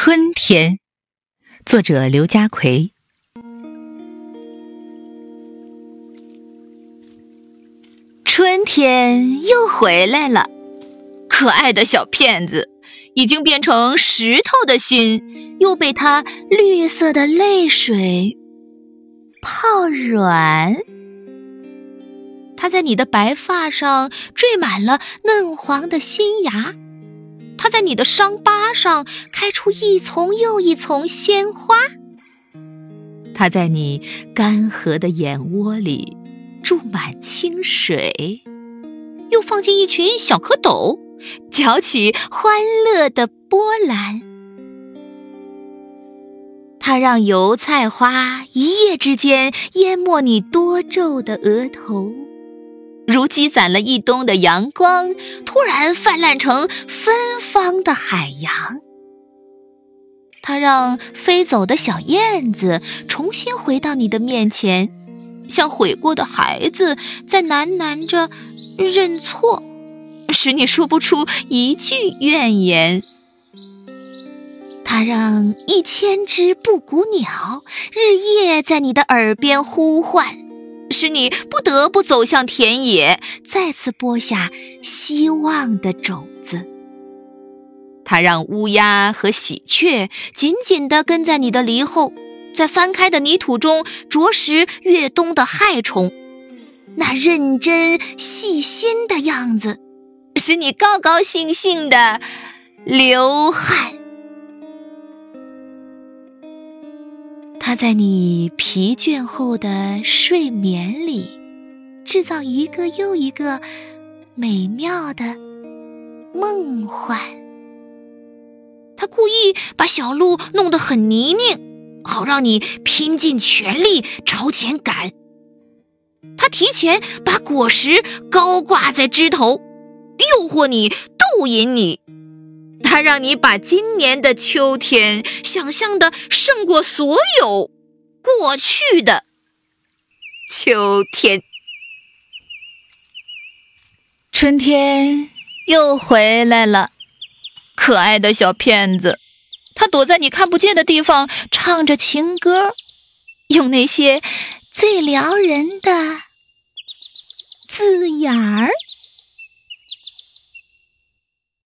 春天，作者刘家奎。春天又回来了，可爱的小骗子已经变成石头的心，又被他绿色的泪水泡软。它在你的白发上缀满了嫩黄的新芽。它在你的伤疤上开出一丛又一丛鲜花，它在你干涸的眼窝里注满清水，又放进一群小蝌蚪，搅起欢乐的波澜。它让油菜花一夜之间淹没你多皱的额头。如积攒了一冬的阳光，突然泛滥成芬芳的海洋。它让飞走的小燕子重新回到你的面前，像悔过的孩子在喃喃着认错，使你说不出一句怨言。它让一千只布谷鸟日夜在你的耳边呼唤。使你不得不走向田野，再次播下希望的种子。它让乌鸦和喜鹊紧紧地跟在你的犁后，在翻开的泥土中啄食越冬的害虫。那认真细心的样子，使你高高兴兴地流汗。它在你疲倦后的睡眠里，制造一个又一个美妙的梦幻。他故意把小路弄得很泥泞，好让你拼尽全力朝前赶。他提前把果实高挂在枝头，诱惑你，逗引你。让你把今年的秋天想象的胜过所有过去的秋天。春天又回来了，可爱的小骗子，他躲在你看不见的地方，唱着情歌，用那些最撩人的字眼儿。